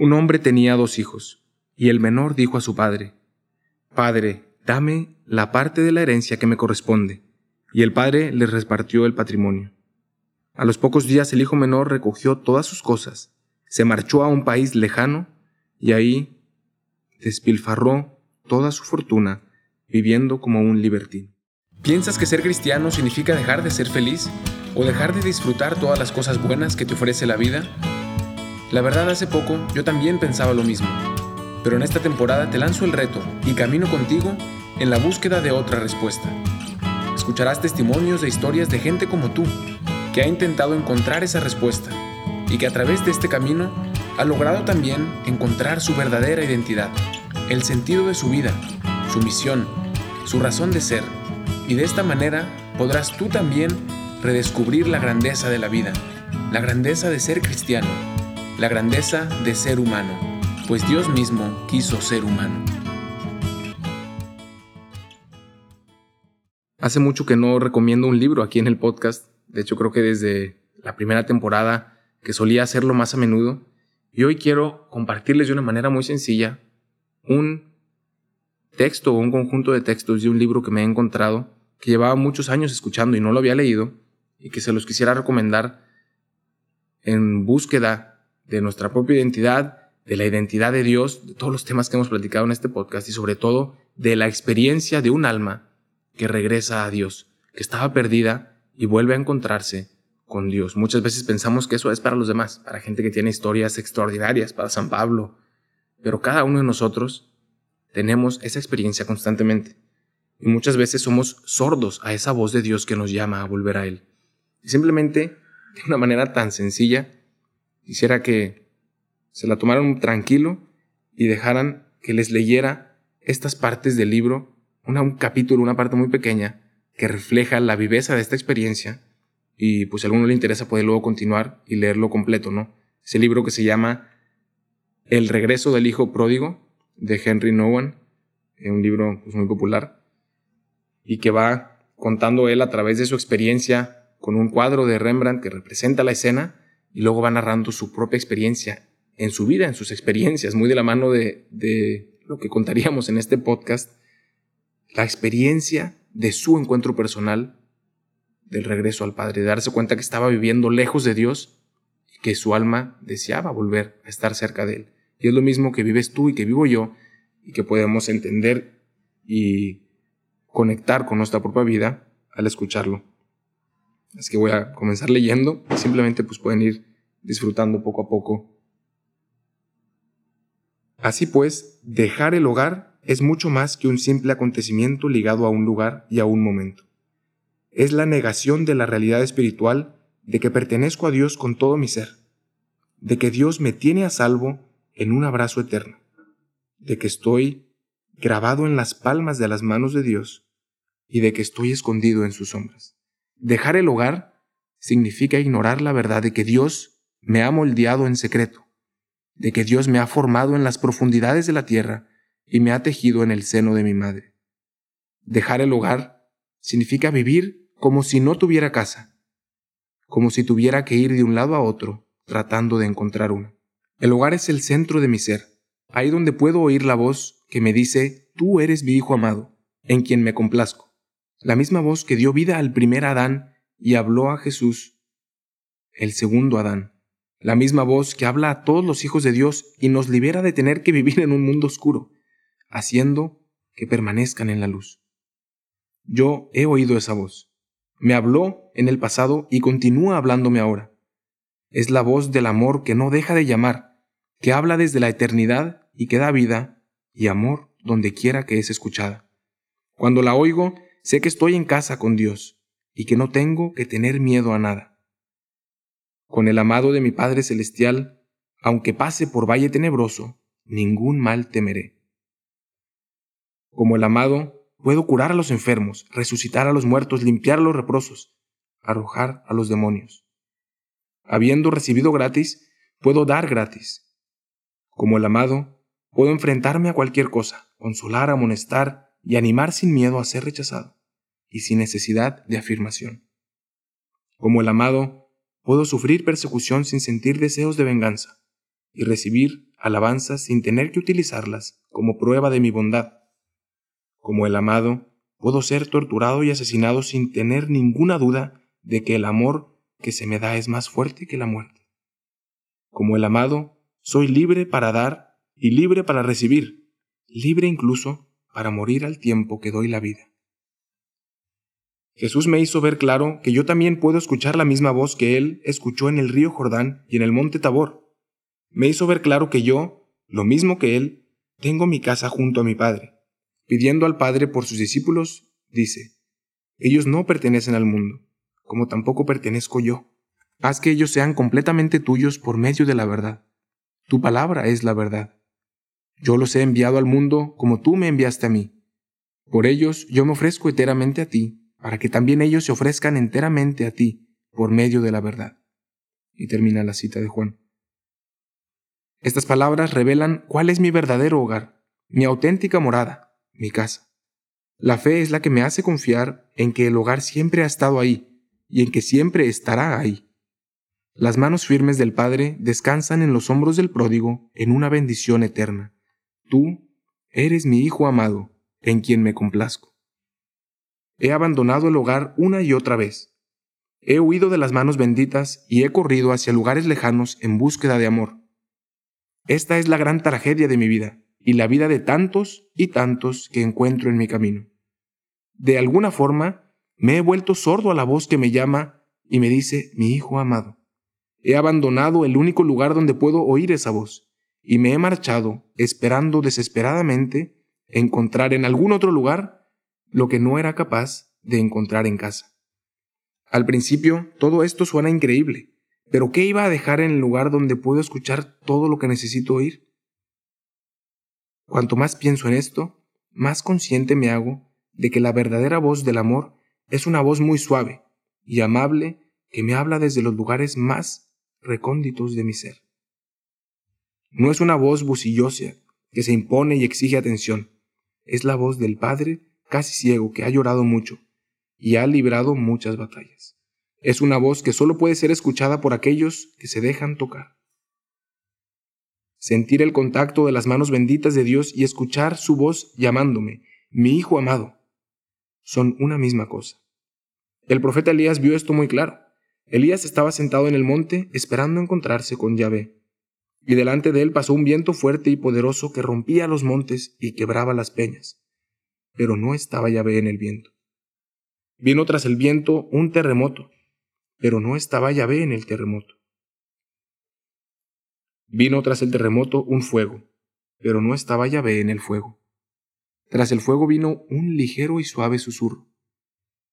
Un hombre tenía dos hijos, y el menor dijo a su padre, Padre, dame la parte de la herencia que me corresponde. Y el padre le repartió el patrimonio. A los pocos días el hijo menor recogió todas sus cosas, se marchó a un país lejano y ahí despilfarró toda su fortuna viviendo como un libertino. ¿Piensas que ser cristiano significa dejar de ser feliz o dejar de disfrutar todas las cosas buenas que te ofrece la vida? La verdad hace poco yo también pensaba lo mismo, pero en esta temporada te lanzo el reto y camino contigo en la búsqueda de otra respuesta. Escucharás testimonios de historias de gente como tú, que ha intentado encontrar esa respuesta y que a través de este camino ha logrado también encontrar su verdadera identidad, el sentido de su vida, su misión, su razón de ser. Y de esta manera podrás tú también redescubrir la grandeza de la vida, la grandeza de ser cristiano, la grandeza de ser humano, pues Dios mismo quiso ser humano. Hace mucho que no recomiendo un libro aquí en el podcast, de hecho creo que desde la primera temporada que solía hacerlo más a menudo, y hoy quiero compartirles de una manera muy sencilla un texto o un conjunto de textos de un libro que me he encontrado, que llevaba muchos años escuchando y no lo había leído, y que se los quisiera recomendar en búsqueda de nuestra propia identidad, de la identidad de Dios, de todos los temas que hemos platicado en este podcast y sobre todo de la experiencia de un alma que regresa a Dios, que estaba perdida y vuelve a encontrarse con Dios. Muchas veces pensamos que eso es para los demás, para gente que tiene historias extraordinarias, para San Pablo, pero cada uno de nosotros tenemos esa experiencia constantemente y muchas veces somos sordos a esa voz de Dios que nos llama a volver a Él. Y simplemente, de una manera tan sencilla, quisiera que se la tomaran tranquilo y dejaran que les leyera estas partes del libro, un capítulo, una parte muy pequeña, que refleja la viveza de esta experiencia y pues si a alguno le interesa puede luego continuar y leerlo completo, ¿no? Ese libro que se llama El regreso del hijo pródigo de Henry Nowen, un libro pues, muy popular y que va contando él a través de su experiencia con un cuadro de Rembrandt que representa la escena y luego va narrando su propia experiencia en su vida, en sus experiencias, muy de la mano de, de lo que contaríamos en este podcast, la experiencia de su encuentro personal del regreso al Padre, de darse cuenta que estaba viviendo lejos de Dios y que su alma deseaba volver a estar cerca de Él. Y es lo mismo que vives tú y que vivo yo y que podemos entender y conectar con nuestra propia vida al escucharlo. Es que voy a comenzar leyendo simplemente pues pueden ir disfrutando poco a poco. Así pues, dejar el hogar es mucho más que un simple acontecimiento ligado a un lugar y a un momento es la negación de la realidad espiritual de que pertenezco a Dios con todo mi ser, de que Dios me tiene a salvo en un abrazo eterno, de que estoy grabado en las palmas de las manos de Dios y de que estoy escondido en sus sombras. Dejar el hogar significa ignorar la verdad de que Dios me ha moldeado en secreto, de que Dios me ha formado en las profundidades de la tierra y me ha tejido en el seno de mi madre. Dejar el hogar significa vivir como si no tuviera casa, como si tuviera que ir de un lado a otro tratando de encontrar una. El hogar es el centro de mi ser, ahí donde puedo oír la voz que me dice, tú eres mi hijo amado, en quien me complazco. La misma voz que dio vida al primer Adán y habló a Jesús, el segundo Adán. La misma voz que habla a todos los hijos de Dios y nos libera de tener que vivir en un mundo oscuro, haciendo que permanezcan en la luz. Yo he oído esa voz. Me habló en el pasado y continúa hablándome ahora. Es la voz del amor que no deja de llamar, que habla desde la eternidad y que da vida y amor donde quiera que es escuchada. Cuando la oigo, sé que estoy en casa con Dios y que no tengo que tener miedo a nada. Con el amado de mi Padre Celestial, aunque pase por valle tenebroso, ningún mal temeré. Como el amado Puedo curar a los enfermos, resucitar a los muertos, limpiar los reprosos, arrojar a los demonios. Habiendo recibido gratis, puedo dar gratis. Como el amado, puedo enfrentarme a cualquier cosa, consolar, amonestar y animar sin miedo a ser rechazado y sin necesidad de afirmación. Como el amado, puedo sufrir persecución sin sentir deseos de venganza y recibir alabanzas sin tener que utilizarlas como prueba de mi bondad. Como el amado, puedo ser torturado y asesinado sin tener ninguna duda de que el amor que se me da es más fuerte que la muerte. Como el amado, soy libre para dar y libre para recibir, libre incluso para morir al tiempo que doy la vida. Jesús me hizo ver claro que yo también puedo escuchar la misma voz que Él escuchó en el río Jordán y en el monte Tabor. Me hizo ver claro que yo, lo mismo que Él, tengo mi casa junto a mi Padre. Pidiendo al Padre por sus discípulos, dice, Ellos no pertenecen al mundo, como tampoco pertenezco yo. Haz que ellos sean completamente tuyos por medio de la verdad. Tu palabra es la verdad. Yo los he enviado al mundo como tú me enviaste a mí. Por ellos yo me ofrezco enteramente a ti para que también ellos se ofrezcan enteramente a ti por medio de la verdad. Y termina la cita de Juan. Estas palabras revelan cuál es mi verdadero hogar, mi auténtica morada, mi casa. La fe es la que me hace confiar en que el hogar siempre ha estado ahí y en que siempre estará ahí. Las manos firmes del Padre descansan en los hombros del pródigo en una bendición eterna. Tú eres mi Hijo amado, en quien me complazco. He abandonado el hogar una y otra vez. He huido de las manos benditas y he corrido hacia lugares lejanos en búsqueda de amor. Esta es la gran tragedia de mi vida y la vida de tantos y tantos que encuentro en mi camino. De alguna forma, me he vuelto sordo a la voz que me llama y me dice mi hijo amado. He abandonado el único lugar donde puedo oír esa voz y me he marchado esperando desesperadamente encontrar en algún otro lugar lo que no era capaz de encontrar en casa. Al principio todo esto suena increíble, pero ¿qué iba a dejar en el lugar donde puedo escuchar todo lo que necesito oír? Cuanto más pienso en esto, más consciente me hago de que la verdadera voz del amor es una voz muy suave y amable que me habla desde los lugares más recónditos de mi ser. No es una voz bucillosa que se impone y exige atención, es la voz del Padre casi ciego, que ha llorado mucho y ha librado muchas batallas. Es una voz que solo puede ser escuchada por aquellos que se dejan tocar. Sentir el contacto de las manos benditas de Dios y escuchar su voz llamándome, mi hijo amado, son una misma cosa. El profeta Elías vio esto muy claro. Elías estaba sentado en el monte esperando encontrarse con Yahvé, y delante de él pasó un viento fuerte y poderoso que rompía los montes y quebraba las peñas pero no estaba Yahvé en el viento. Vino tras el viento un terremoto, pero no estaba Yahvé en el terremoto. Vino tras el terremoto un fuego, pero no estaba Yahvé en el fuego. Tras el fuego vino un ligero y suave susurro.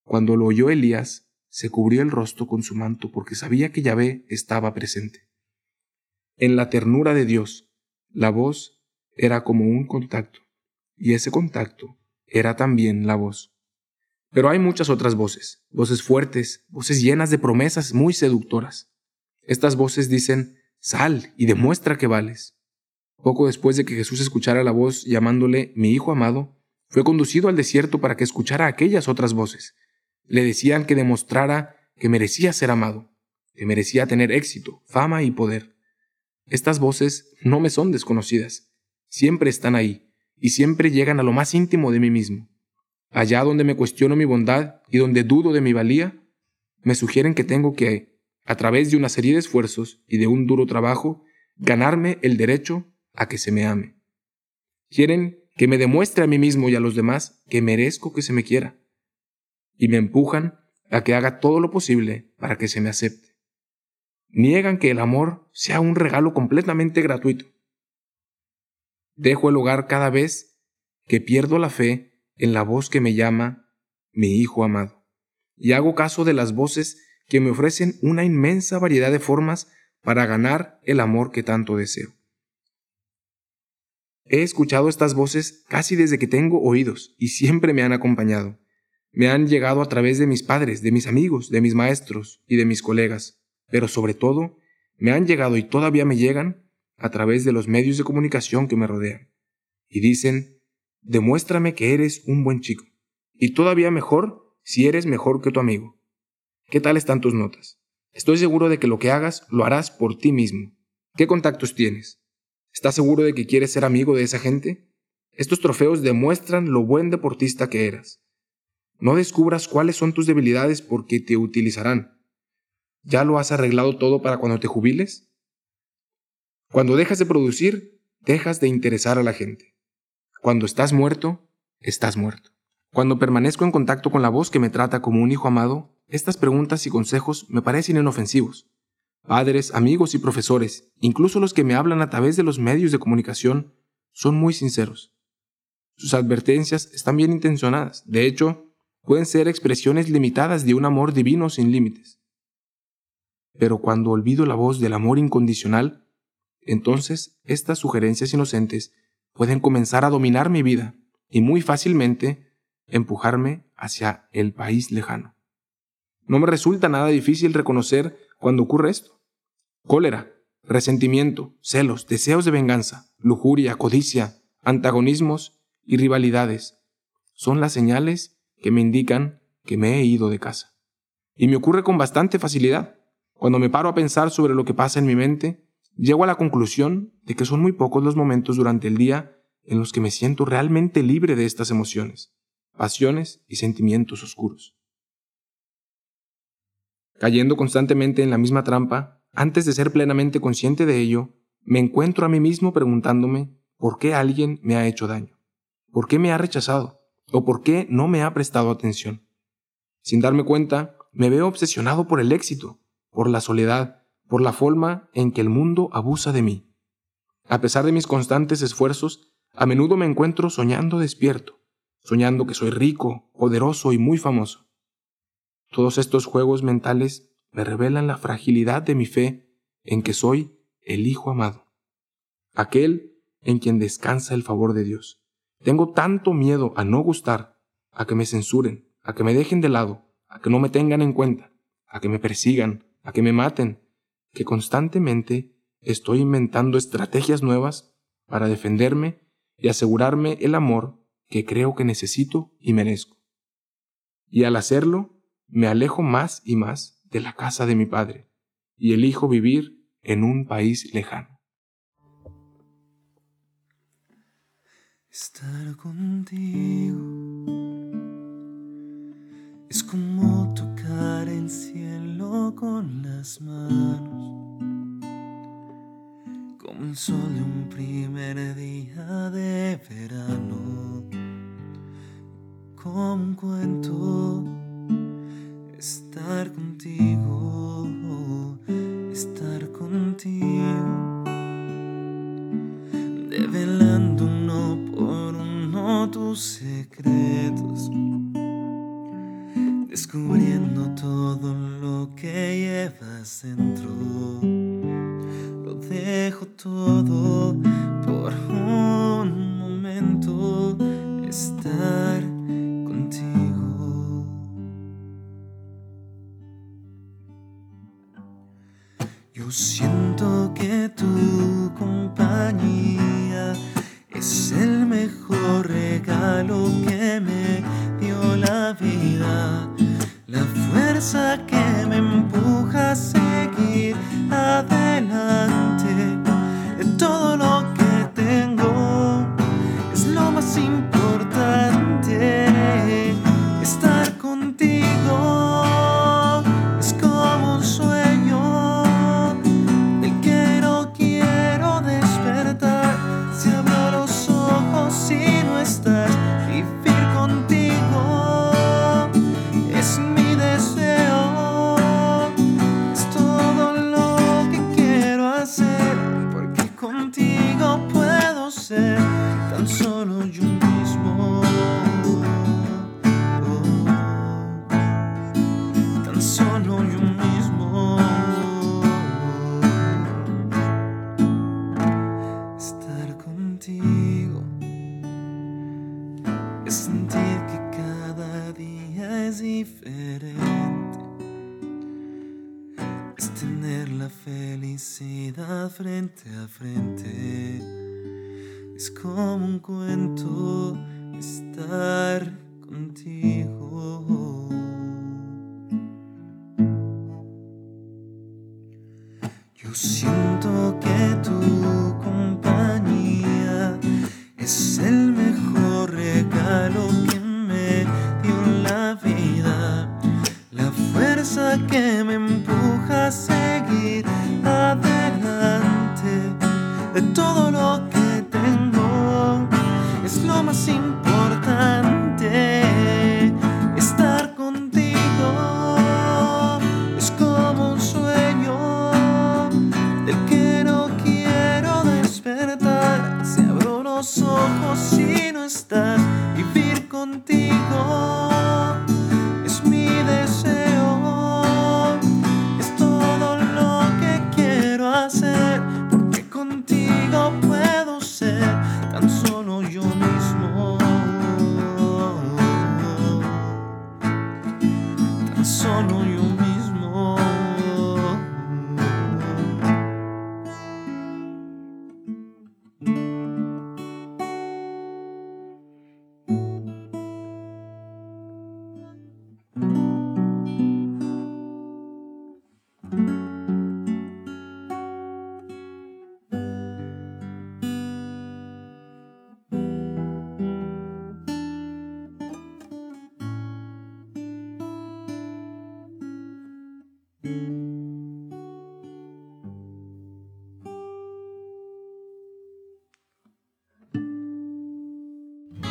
Cuando lo oyó Elías, se cubrió el rostro con su manto porque sabía que Yahvé estaba presente. En la ternura de Dios, la voz era como un contacto, y ese contacto era también la voz. Pero hay muchas otras voces, voces fuertes, voces llenas de promesas muy seductoras. Estas voces dicen, sal y demuestra que vales. Poco después de que Jesús escuchara la voz llamándole mi Hijo amado, fue conducido al desierto para que escuchara aquellas otras voces. Le decían que demostrara que merecía ser amado, que merecía tener éxito, fama y poder. Estas voces no me son desconocidas, siempre están ahí, y siempre llegan a lo más íntimo de mí mismo. Allá donde me cuestiono mi bondad y donde dudo de mi valía, me sugieren que tengo que, a través de una serie de esfuerzos y de un duro trabajo, ganarme el derecho a que se me ame. Quieren que me demuestre a mí mismo y a los demás que merezco que se me quiera. Y me empujan a que haga todo lo posible para que se me acepte. Niegan que el amor sea un regalo completamente gratuito Dejo el hogar cada vez que pierdo la fe en la voz que me llama mi Hijo amado, y hago caso de las voces que me ofrecen una inmensa variedad de formas para ganar el amor que tanto deseo. He escuchado estas voces casi desde que tengo oídos y siempre me han acompañado. Me han llegado a través de mis padres, de mis amigos, de mis maestros y de mis colegas, pero sobre todo me han llegado y todavía me llegan a través de los medios de comunicación que me rodean. Y dicen, demuéstrame que eres un buen chico. Y todavía mejor si eres mejor que tu amigo. ¿Qué tal están tus notas? Estoy seguro de que lo que hagas lo harás por ti mismo. ¿Qué contactos tienes? ¿Estás seguro de que quieres ser amigo de esa gente? Estos trofeos demuestran lo buen deportista que eras. No descubras cuáles son tus debilidades porque te utilizarán. ¿Ya lo has arreglado todo para cuando te jubiles? Cuando dejas de producir, dejas de interesar a la gente. Cuando estás muerto, estás muerto. Cuando permanezco en contacto con la voz que me trata como un hijo amado, estas preguntas y consejos me parecen inofensivos. Padres, amigos y profesores, incluso los que me hablan a través de los medios de comunicación, son muy sinceros. Sus advertencias están bien intencionadas. De hecho, pueden ser expresiones limitadas de un amor divino sin límites. Pero cuando olvido la voz del amor incondicional, entonces estas sugerencias inocentes pueden comenzar a dominar mi vida y muy fácilmente empujarme hacia el país lejano. No me resulta nada difícil reconocer cuando ocurre esto. Cólera, resentimiento, celos, deseos de venganza, lujuria, codicia, antagonismos y rivalidades son las señales que me indican que me he ido de casa. Y me ocurre con bastante facilidad. Cuando me paro a pensar sobre lo que pasa en mi mente, llego a la conclusión de que son muy pocos los momentos durante el día en los que me siento realmente libre de estas emociones, pasiones y sentimientos oscuros. Cayendo constantemente en la misma trampa, antes de ser plenamente consciente de ello, me encuentro a mí mismo preguntándome por qué alguien me ha hecho daño, por qué me ha rechazado, o por qué no me ha prestado atención. Sin darme cuenta, me veo obsesionado por el éxito, por la soledad, por la forma en que el mundo abusa de mí. A pesar de mis constantes esfuerzos, a menudo me encuentro soñando despierto, soñando que soy rico, poderoso y muy famoso. Todos estos juegos mentales me revelan la fragilidad de mi fe en que soy el Hijo amado, aquel en quien descansa el favor de Dios. Tengo tanto miedo a no gustar, a que me censuren, a que me dejen de lado, a que no me tengan en cuenta, a que me persigan, a que me maten, que constantemente estoy inventando estrategias nuevas para defenderme y asegurarme el amor que creo que necesito y merezco. Y al hacerlo, me alejo más y más de la casa de mi padre y elijo vivir en un país lejano. Estar contigo es como el cielo con las manos, como el sol de un primer día de verano, como un cuento. Estar contigo, todo frente a frente. Es como un cuento estar